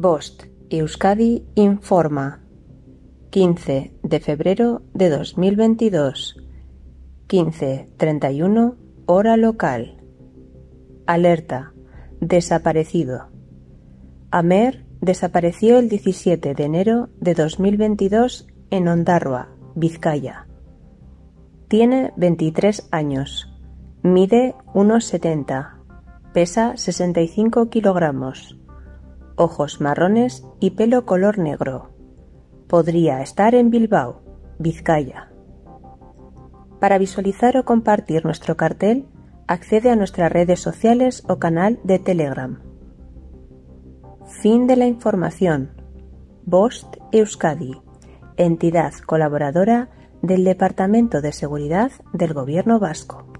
Bost Euskadi informa 15 de febrero de 2022 15.31 hora local Alerta Desaparecido Amer desapareció el 17 de enero de 2022 en Ondarroa, Vizcaya. Tiene 23 años. Mide 1,70. Pesa 65 kilogramos. Ojos marrones y pelo color negro. Podría estar en Bilbao, Vizcaya. Para visualizar o compartir nuestro cartel, accede a nuestras redes sociales o canal de Telegram. Fin de la información. Bost Euskadi, entidad colaboradora del Departamento de Seguridad del Gobierno Vasco.